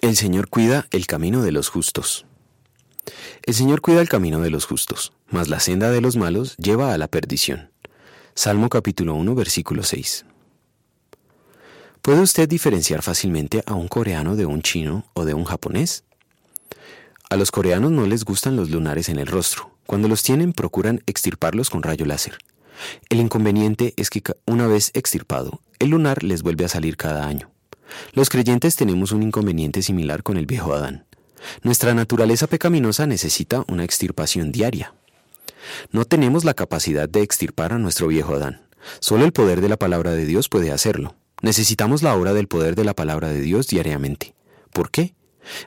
El Señor cuida el camino de los justos. El Señor cuida el camino de los justos, mas la senda de los malos lleva a la perdición. Salmo capítulo 1, versículo 6. ¿Puede usted diferenciar fácilmente a un coreano de un chino o de un japonés? A los coreanos no les gustan los lunares en el rostro. Cuando los tienen procuran extirparlos con rayo láser. El inconveniente es que una vez extirpado, el lunar les vuelve a salir cada año. Los creyentes tenemos un inconveniente similar con el viejo Adán. Nuestra naturaleza pecaminosa necesita una extirpación diaria. No tenemos la capacidad de extirpar a nuestro viejo Adán. Solo el poder de la palabra de Dios puede hacerlo. Necesitamos la obra del poder de la palabra de Dios diariamente. ¿Por qué?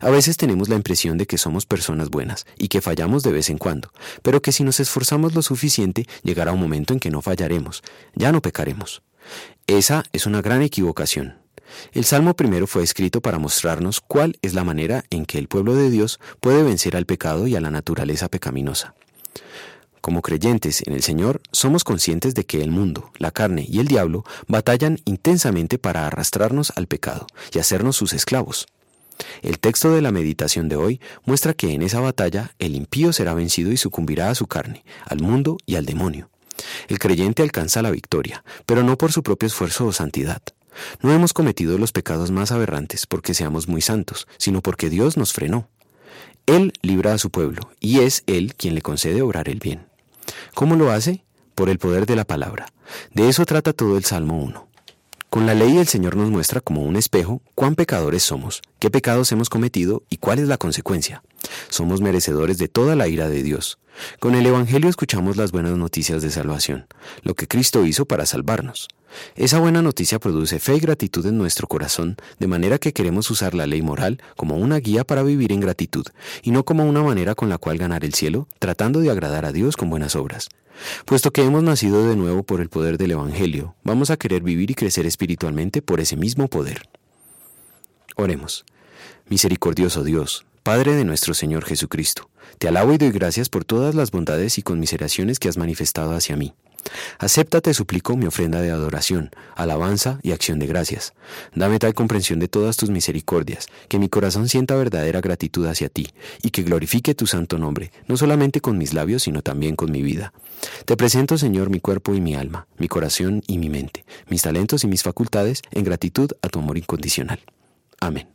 A veces tenemos la impresión de que somos personas buenas y que fallamos de vez en cuando, pero que si nos esforzamos lo suficiente llegará un momento en que no fallaremos, ya no pecaremos. Esa es una gran equivocación. El Salmo primero fue escrito para mostrarnos cuál es la manera en que el pueblo de Dios puede vencer al pecado y a la naturaleza pecaminosa. Como creyentes en el Señor, somos conscientes de que el mundo, la carne y el diablo batallan intensamente para arrastrarnos al pecado y hacernos sus esclavos. El texto de la meditación de hoy muestra que en esa batalla el impío será vencido y sucumbirá a su carne, al mundo y al demonio. El creyente alcanza la victoria, pero no por su propio esfuerzo o santidad. No hemos cometido los pecados más aberrantes porque seamos muy santos, sino porque Dios nos frenó. Él libra a su pueblo, y es Él quien le concede obrar el bien. ¿Cómo lo hace? Por el poder de la palabra. De eso trata todo el Salmo 1. Con la ley el Señor nos muestra como un espejo cuán pecadores somos, qué pecados hemos cometido y cuál es la consecuencia. Somos merecedores de toda la ira de Dios. Con el Evangelio escuchamos las buenas noticias de salvación, lo que Cristo hizo para salvarnos. Esa buena noticia produce fe y gratitud en nuestro corazón, de manera que queremos usar la ley moral como una guía para vivir en gratitud, y no como una manera con la cual ganar el cielo, tratando de agradar a Dios con buenas obras. Puesto que hemos nacido de nuevo por el poder del Evangelio, vamos a querer vivir y crecer espiritualmente por ese mismo poder. Oremos. Misericordioso Dios, Padre de nuestro Señor Jesucristo, te alabo y doy gracias por todas las bondades y conmiseraciones que has manifestado hacia mí. Acepta, te suplico, mi ofrenda de adoración, alabanza y acción de gracias. Dame tal comprensión de todas tus misericordias, que mi corazón sienta verdadera gratitud hacia ti, y que glorifique tu santo nombre, no solamente con mis labios, sino también con mi vida. Te presento, Señor, mi cuerpo y mi alma, mi corazón y mi mente, mis talentos y mis facultades, en gratitud a tu amor incondicional. Amén.